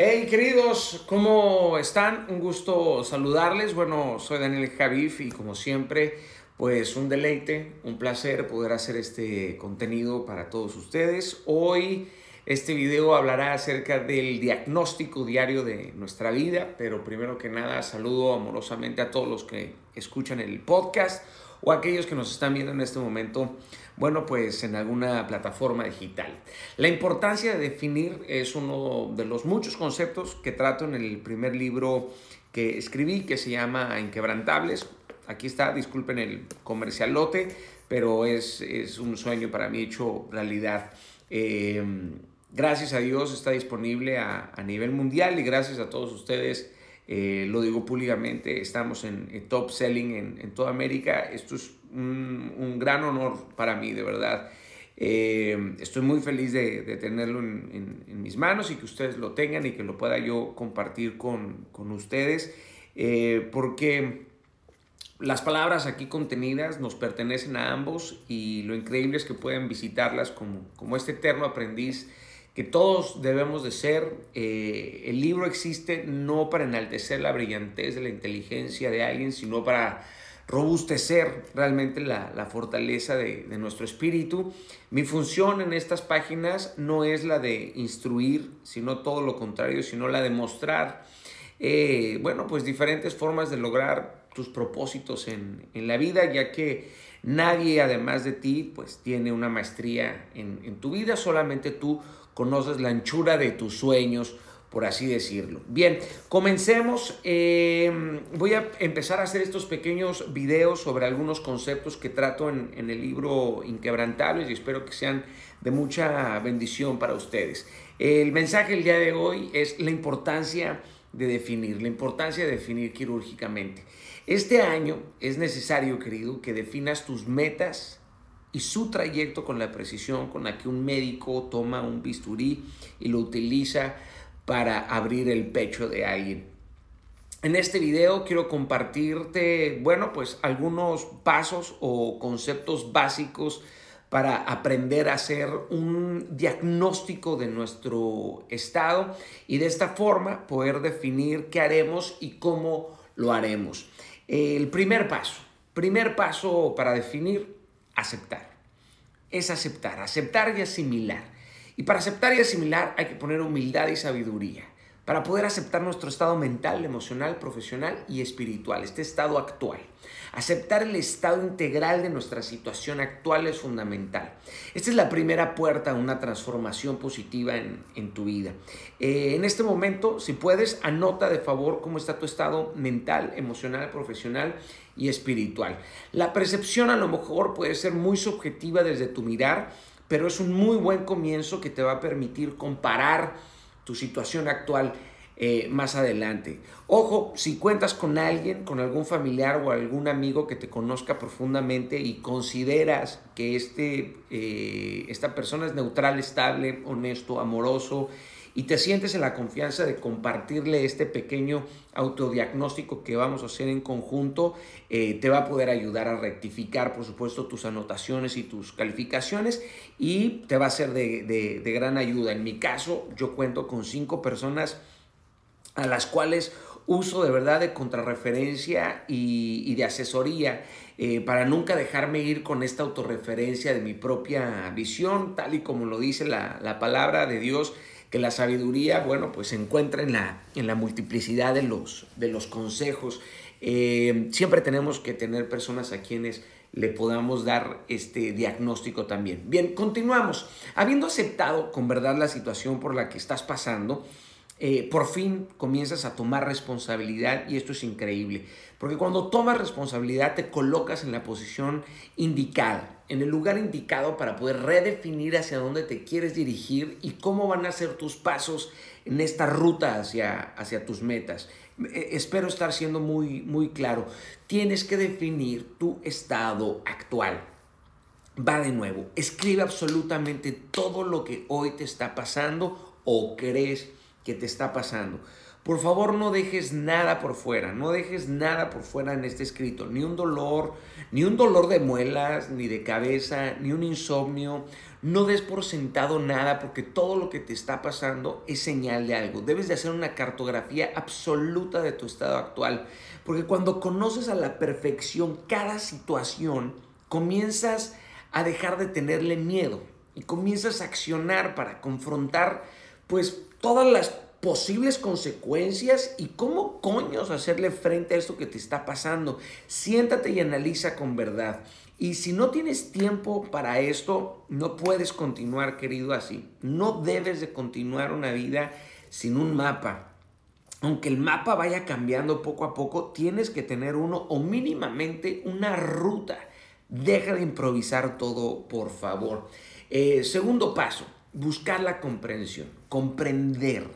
Hey queridos, ¿cómo están? Un gusto saludarles. Bueno, soy Daniel Javif y como siempre, pues un deleite, un placer poder hacer este contenido para todos ustedes. Hoy este video hablará acerca del diagnóstico diario de nuestra vida, pero primero que nada saludo amorosamente a todos los que escuchan el podcast o aquellos que nos están viendo en este momento, bueno, pues en alguna plataforma digital. La importancia de definir es uno de los muchos conceptos que trato en el primer libro que escribí, que se llama Inquebrantables. Aquí está, disculpen el comercialote, pero es, es un sueño para mí hecho realidad. Eh, gracias a Dios está disponible a, a nivel mundial y gracias a todos ustedes eh, lo digo públicamente, estamos en, top selling en, toda América. Esto es un, gran honor para mí, de verdad. Eh, estoy muy feliz de, tenerlo en, mis manos y que ustedes lo tengan y que lo pueda yo compartir con, ustedes, eh, porque las palabras aquí contenidas nos pertenecen a ambos y lo increíble es que pueden visitarlas como, como este eterno aprendiz que todos debemos de ser. Eh, el libro existe no para enaltecer la brillantez de la inteligencia de alguien, sino para robustecer realmente la, fortaleza de, nuestro espíritu. Mi función en estas páginas no es la de instruir, sino todo lo contrario, sino la de mostrar, eh, bueno, pues diferentes formas de lograr tus propósitos en, la vida, ya que nadie además de ti, pues tiene una maestría en, en tu vida, solamente tú conoces la anchura de tus sueños, por así decirlo. Bien, comencemos. Eh, voy a empezar a hacer estos pequeños videos sobre algunos conceptos que trato en, el libro Inquebrantables y espero que sean de mucha bendición para ustedes. El mensaje del día de hoy es la importancia de definir, la importancia de definir quirúrgicamente. Este año es necesario, querido, que definas tus metas, y su trayecto con la precisión con la que un médico toma un bisturí y lo utiliza para abrir el pecho de alguien. En este video quiero compartirte, bueno, pues algunos pasos o conceptos básicos para aprender a hacer un diagnóstico de nuestro estado y de esta forma poder definir qué haremos y cómo lo haremos. El primer paso, primer paso para definir aceptar. Es aceptar, aceptar y asimilar. Y para aceptar y asimilar hay que poner humildad y sabiduría. Para poder aceptar nuestro estado mental, emocional, profesional y espiritual, este estado actual. Aceptar el estado integral de nuestra situación actual es fundamental. Esta es la primera puerta a una transformación positiva en, tu vida. Eh, en este momento, si puedes, anota de favor cómo está tu estado mental, emocional, profesional y espiritual. La percepción a lo mejor puede ser muy subjetiva desde tu mirar, pero es un muy buen comienzo que te va a permitir comparar tu situación actual eh, más adelante. Ojo, si cuentas con alguien, con algún familiar o algún amigo que te conozca profundamente y consideras que este, eh, esta persona es neutral, estable, honesto, amoroso, y te sientes en la confianza de compartirle este pequeño autodiagnóstico que vamos a hacer en conjunto, eh, te va a poder ayudar a rectificar, por supuesto, tus anotaciones y tus calificaciones y te va a ser de, de gran ayuda. En mi caso, yo cuento con cinco personas a las cuales uso de verdad de contrarreferencia y, de asesoría eh, para nunca dejarme ir con esta autorreferencia de mi propia visión, tal y como lo dice la, palabra de Dios, que la sabiduría, bueno, pues se encuentra en la, en la multiplicidad de los, de los consejos. Eh, siempre tenemos que tener personas a quienes le podamos dar este diagnóstico también. Bien, continuamos. Habiendo aceptado con verdad la situación por la que estás pasando, eh, por fin comienzas a tomar responsabilidad y esto es increíble, porque cuando tomas responsabilidad te colocas en la posición indicada, en el lugar indicado para poder redefinir hacia dónde te quieres dirigir y cómo van a ser tus pasos en esta ruta hacia, hacia tus metas. Eh, espero estar siendo muy, muy claro. Tienes que definir tu estado actual. Va de nuevo, escribe absolutamente todo lo que hoy te está pasando o crees que te está pasando. Por favor, no dejes nada por fuera, no dejes nada por fuera en este escrito, ni un dolor, ni un dolor de muelas, ni de cabeza, ni un insomnio, No des por sentado nada porque todo lo que te está pasando es señal de algo. Debes de hacer una cartografía absoluta de tu estado actual. Porque cuando conoces a la perfección cada situación, comienzas a dejar de tenerle miedo y comienzas a accionar para confrontar pues todas las posibles consecuencias y cómo coños hacerle frente a esto que te está pasando. Siéntate y analiza con verdad. Y si no tienes tiempo para esto, no puedes continuar, querido, así. No debes de continuar una vida sin un mapa. Aunque el mapa vaya cambiando poco a poco, tienes que tener uno o mínimamente una ruta. Deja de improvisar todo, por favor. Eh, segundo paso, buscar la comprensión, comprender.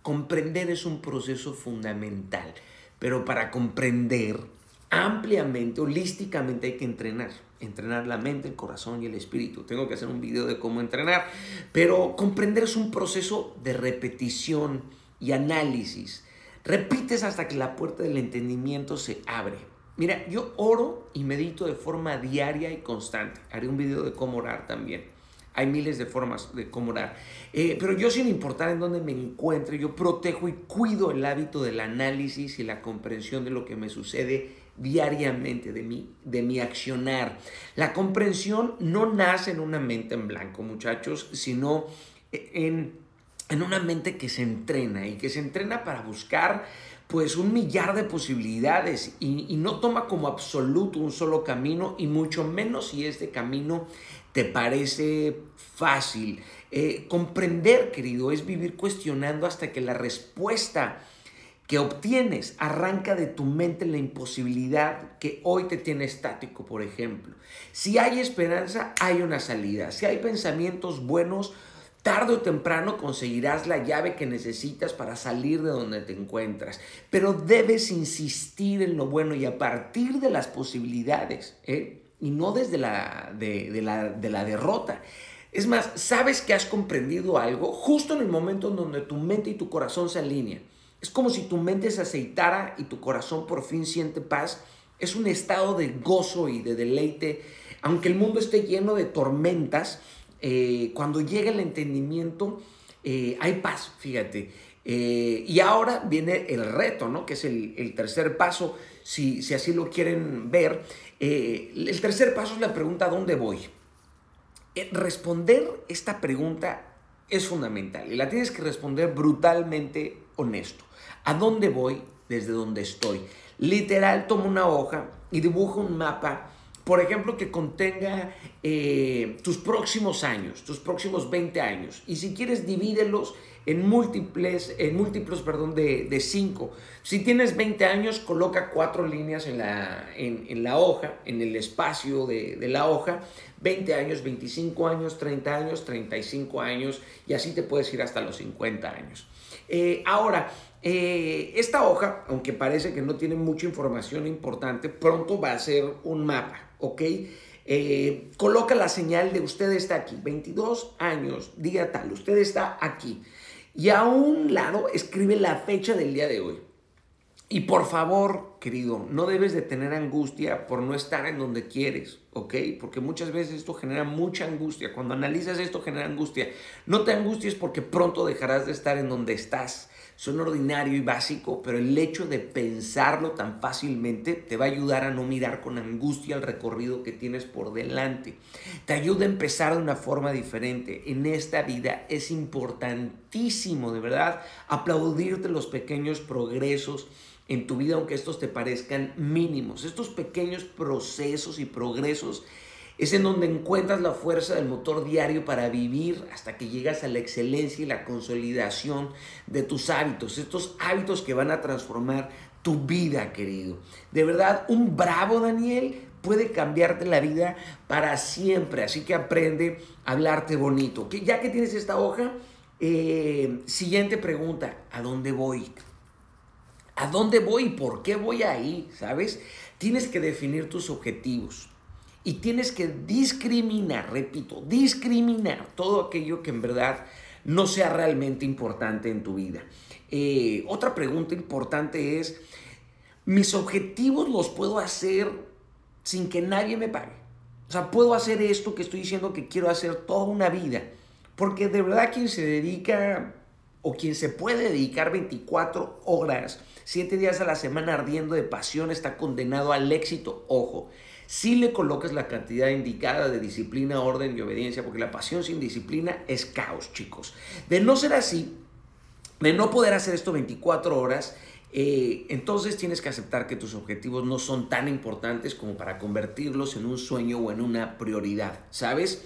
Comprender es un proceso fundamental, pero para comprender ampliamente, holísticamente hay que entrenar. Entrenar la mente, el corazón y el espíritu. Tengo que hacer un video de cómo entrenar, pero comprender es un proceso de repetición y análisis. Repites hasta que la puerta del entendimiento se abre. Mira, yo oro y medito de forma diaria y constante. Haré un video de cómo orar también. Hay miles de formas de cómo orar. Eh, pero yo sin importar en dónde me encuentre, yo protejo y cuido el hábito del análisis y la comprensión de lo que me sucede diariamente, de mi, de mi accionar. La comprensión no nace en una mente en blanco, muchachos, sino en, en una mente que se entrena y que se entrena para buscar pues un millar de posibilidades y, y, no toma como absoluto un solo camino y mucho menos si este camino te parece fácil. Eh, comprender, querido, es vivir cuestionando hasta que la respuesta que obtienes arranca de tu mente la imposibilidad que hoy te tiene estático, por ejemplo. Si hay esperanza, hay una salida. Si hay pensamientos buenos, tarde o temprano conseguirás la llave que necesitas para salir de donde te encuentras. Pero debes insistir en lo bueno y a partir de las posibilidades. ¿eh? Y no desde la, de, la, de la derrota. Es más, sabes que has comprendido algo justo en el momento en donde tu mente y tu corazón se alinean. Es como si tu mente se aceitara y tu corazón por fin siente paz. Es un estado de gozo y de deleite. Aunque el mundo esté lleno de tormentas, eh, cuando llega el entendimiento, eh, hay paz, fíjate. Eh, y ahora viene el reto, ¿no? Que es el, tercer paso, si, si, así lo quieren ver. Eh, el tercer paso es la pregunta ¿dónde voy? Eh, responder esta pregunta es fundamental y la tienes que responder brutalmente honesto. ¿A dónde voy desde donde estoy? Literal, toma una hoja y dibuja un mapa, por ejemplo, que contenga eh, tus próximos años, tus próximos 20 años. Y si quieres, divídelos en múltiples, en múltiplos, perdón, de 5. Si tienes 20 años, coloca cuatro líneas en la, en, la hoja, en el espacio de, la hoja. 20 años, 25 años, 30 años, 35 años y así te puedes ir hasta los 50 años. Eh, ahora, eh, esta hoja, aunque parece que no tiene mucha información importante, pronto va a ser un mapa, ¿ok? Eh, coloca la señal de usted está aquí, 22 años, día tal, usted está aquí. Y a un lado escribe la fecha del día de hoy. Y por favor, querido, no debes de tener angustia por no estar en donde quieres, ¿ok? Porque muchas veces esto genera mucha angustia. Cuando analizas esto genera angustia. No te angusties porque pronto dejarás de estar en donde estás. Son ordinario y básico, pero el hecho de pensarlo tan fácilmente te va a ayudar a no mirar con angustia el recorrido que tienes por delante. Te ayuda a empezar de una forma diferente. En esta vida es importantísimo, de verdad, aplaudirte los pequeños progresos en tu vida, aunque estos te parezcan mínimos. Estos pequeños procesos y progresos es en donde encuentras la fuerza del motor diario para vivir hasta que llegas a la excelencia y la consolidación de tus hábitos. Estos hábitos que van a transformar tu vida, querido. De verdad, un bravo Daniel puede cambiarte la vida para siempre. Así que aprende a hablarte bonito. Que ya que tienes esta hoja, eh, siguiente pregunta, ¿a dónde voy? ¿A dónde voy y por qué voy ahí? ¿Sabes? Tienes que definir tus objetivos y tienes que discriminar, repito, discriminar todo aquello que en verdad no sea realmente importante en tu vida. Eh, otra pregunta importante es, ¿mis objetivos los puedo hacer sin que nadie me pague? O sea, puedo hacer esto que estoy diciendo que quiero hacer toda una vida. Porque de verdad quien se dedica o quien se puede dedicar 24 horas, 7 días a la semana ardiendo de pasión está condenado al éxito. Ojo, si le colocas la cantidad indicada de disciplina, orden y obediencia, porque la pasión sin disciplina es caos, chicos. De no ser así, de no poder hacer esto 24 horas, eh, entonces tienes que aceptar que tus objetivos no son tan importantes como para convertirlos en un sueño o en una prioridad, ¿sabes?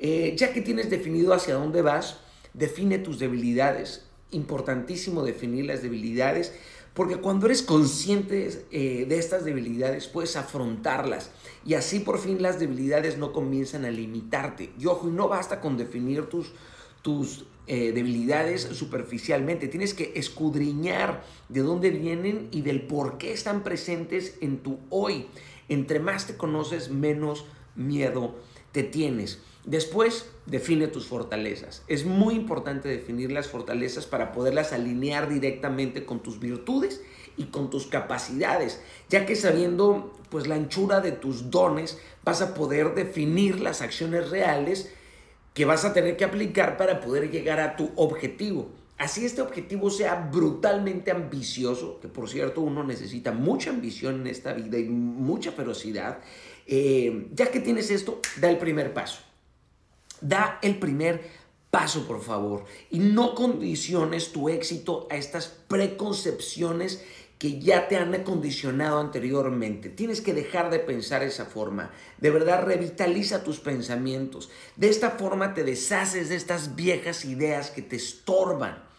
Eh, ya que tienes definido hacia dónde vas, define tus debilidades. Importantísimo definir las debilidades, porque cuando eres consciente eh, de estas debilidades puedes afrontarlas y así por fin las debilidades no comienzan a limitarte. Y ojo, y no basta con definir tus, tus eh, debilidades superficialmente. Tienes que escudriñar de dónde vienen y del por qué están presentes en tu hoy. Entre más te conoces, menos miedo te tienes. Después, define tus fortalezas. Es muy importante definir las fortalezas para poderlas alinear directamente con tus virtudes y con tus capacidades, ya que sabiendo pues la anchura de tus dones vas a poder definir las acciones reales que vas a tener que aplicar para poder llegar a tu objetivo. Así este objetivo sea brutalmente ambicioso, que por cierto uno necesita mucha ambición en esta vida y mucha ferocidad, eh, ya que tienes esto, da el primer paso. Da el primer paso, por favor, y no condiciones tu éxito a estas preconcepciones que ya te han acondicionado anteriormente. Tienes que dejar de pensar esa forma. De verdad, revitaliza tus pensamientos. De esta forma te deshaces de estas viejas ideas que te estorban.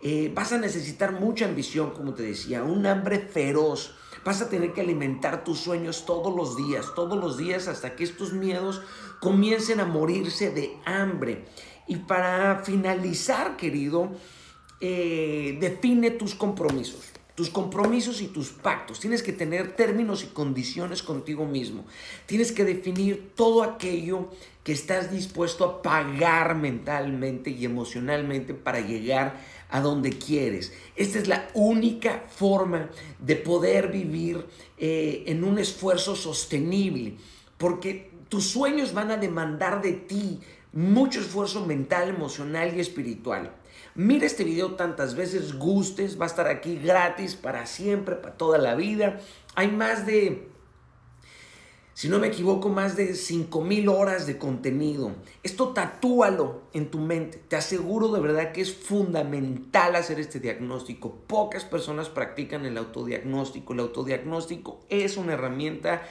Eh, vas a necesitar mucha ambición, como te decía, un hambre feroz. Vas a tener que alimentar tus sueños todos los días, todos los días hasta que estos miedos comiencen a morirse de hambre. Y para finalizar, querido, eh, define tus compromisos tus compromisos y tus pactos. Tienes que tener términos y condiciones contigo mismo. Tienes que definir todo aquello que estás dispuesto a pagar mentalmente y emocionalmente para llegar a donde quieres. Esta es la única forma de poder vivir eh, en un esfuerzo sostenible, porque tus sueños van a demandar de ti mucho esfuerzo mental, emocional y espiritual. Mira este video tantas veces gustes, va a estar aquí gratis para siempre, para toda la vida. Hay más de, si no me equivoco, más de 5000 horas de contenido. Esto tatúalo en tu mente. Te aseguro de verdad que es fundamental hacer este diagnóstico. Pocas personas practican el autodiagnóstico. El autodiagnóstico es una herramienta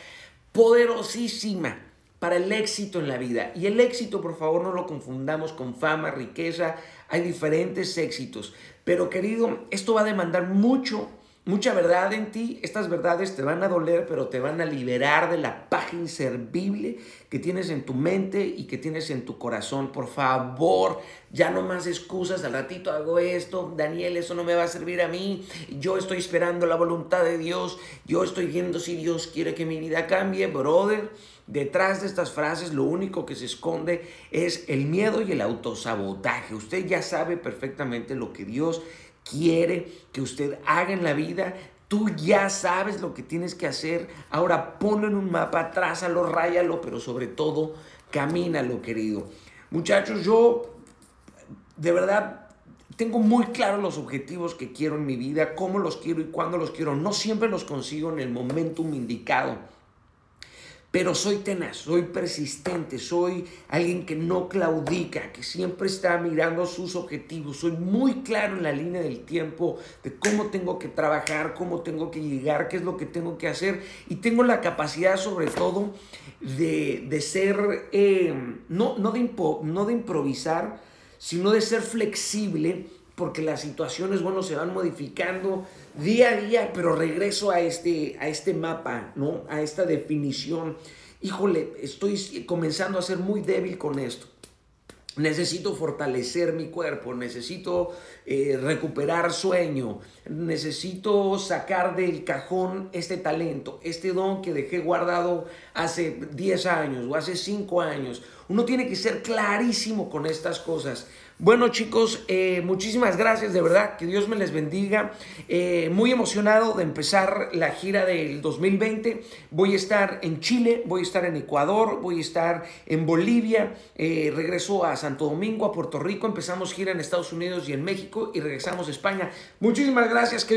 poderosísima para el éxito en la vida. Y el éxito, por favor, no lo confundamos con fama, riqueza. Hay diferentes éxitos. Pero querido, esto va a demandar mucho, mucha verdad en ti. Estas verdades te van a doler, pero te van a liberar de la paja inservible que tienes en tu mente y que tienes en tu corazón. Por favor, ya no más excusas. Al ratito hago esto. Daniel, eso no me va a servir a mí. Yo estoy esperando la voluntad de Dios. Yo estoy viendo si Dios quiere que mi vida cambie, brother. Detrás de estas frases lo único que se esconde es el miedo y el autosabotaje. Usted ya sabe perfectamente lo que Dios quiere que usted haga en la vida. Tú ya sabes lo que tienes que hacer. Ahora ponlo en un mapa, trázalo, ráyalo, pero sobre todo camínalo, querido. Muchachos, yo de verdad tengo muy claros los objetivos que quiero en mi vida, cómo los quiero y cuándo los quiero. No siempre los consigo en el momentum indicado pero soy tenaz, soy persistente, soy alguien que no claudica, que siempre está mirando sus objetivos. Soy muy claro en la línea del tiempo de cómo tengo que trabajar, cómo tengo que llegar, qué es lo que tengo que hacer. Y tengo la capacidad sobre todo de, ser, eh, no, no, de no de improvisar, sino de ser flexible porque las situaciones, bueno, se van modificando día a día, pero regreso a este, a este mapa, ¿no? A esta definición. Híjole, estoy comenzando a ser muy débil con esto. Necesito fortalecer mi cuerpo, necesito eh, recuperar sueño, necesito sacar del cajón este talento, este don que dejé guardado hace 10 años o hace 5 años Uno tiene que ser clarísimo con estas cosas. Bueno chicos, eh, muchísimas gracias, de verdad, que Dios me les bendiga. Eh, muy emocionado de empezar la gira del 2020. Voy a estar en Chile, voy a estar en Ecuador, voy a estar en Bolivia, eh, regreso a Santo Domingo, a Puerto Rico, empezamos gira en Estados Unidos y en México y regresamos a España. Muchísimas gracias. Que